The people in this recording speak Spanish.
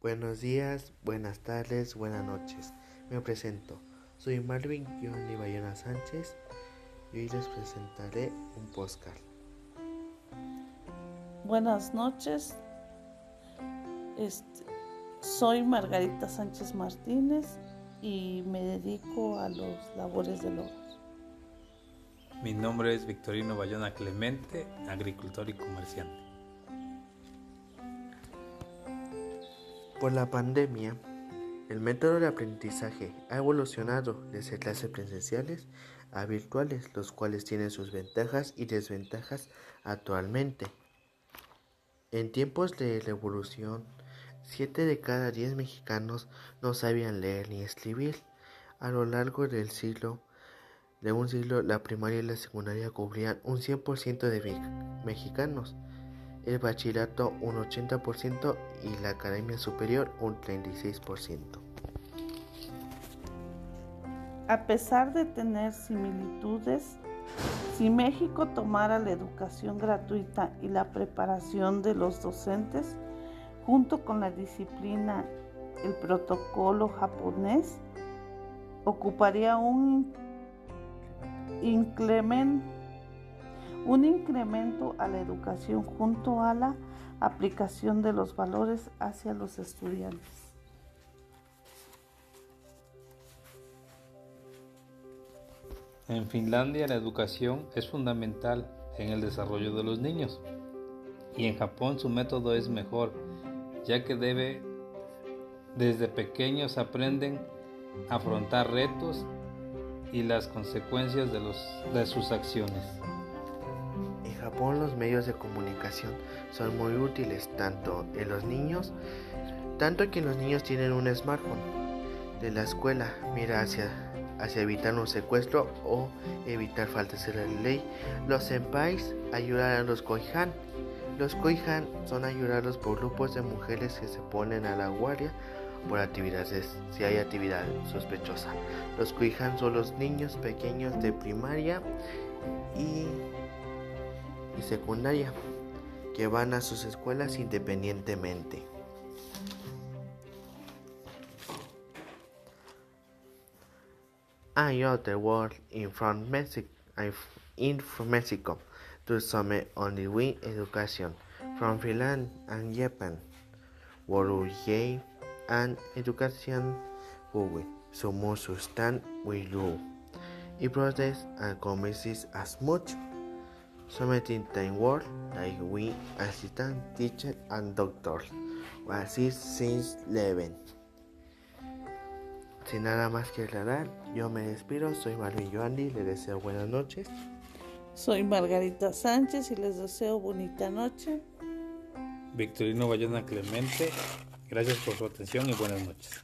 Buenos días, buenas tardes, buenas noches. Me presento. Soy Marvin Giovanni Bayona Sánchez y hoy les presentaré un postcard. Buenas noches. Este, soy Margarita Sánchez Martínez y me dedico a los labores del hogar. Mi nombre es Victorino Bayona Clemente, agricultor y comerciante. Por la pandemia, el método de aprendizaje ha evolucionado desde clases presenciales a virtuales, los cuales tienen sus ventajas y desventajas actualmente. En tiempos de la evolución, 7 de cada 10 mexicanos no sabían leer ni escribir. A lo largo del siglo, de un siglo, la primaria y la secundaria cubrían un 100% de mexicanos el bachillerato un 80% y la academia superior un 36%. A pesar de tener similitudes, si México tomara la educación gratuita y la preparación de los docentes, junto con la disciplina, el protocolo japonés, ocuparía un incremento un incremento a la educación junto a la aplicación de los valores hacia los estudiantes. En Finlandia la educación es fundamental en el desarrollo de los niños y en Japón su método es mejor ya que desde pequeños aprenden a afrontar retos y las consecuencias de sus acciones. Japón los medios de comunicación son muy útiles tanto en los niños, tanto que los niños tienen un smartphone de la escuela, mira hacia, hacia evitar un secuestro o evitar faltas de la ley. Los senpais ayudan a los koihan. Los koihan son ayudados por grupos de mujeres que se ponen a la guardia por actividades si hay actividad sospechosa. Los koihan son los niños pequeños de primaria y y secundaria que van a sus escuelas independientemente. I the world in from Mexico, Mexico to some only education from Finland and Japan. World and education public. Somos stand with you. It process and commerces as much Something time work like we assistant teacher and doctors assist since 11. Sin nada más que aclarar, yo me despido, soy Marvin Joandi, les deseo buenas noches. Soy Margarita Sánchez y les deseo bonita noche. Victorino Bayona Clemente, gracias por su atención y buenas noches.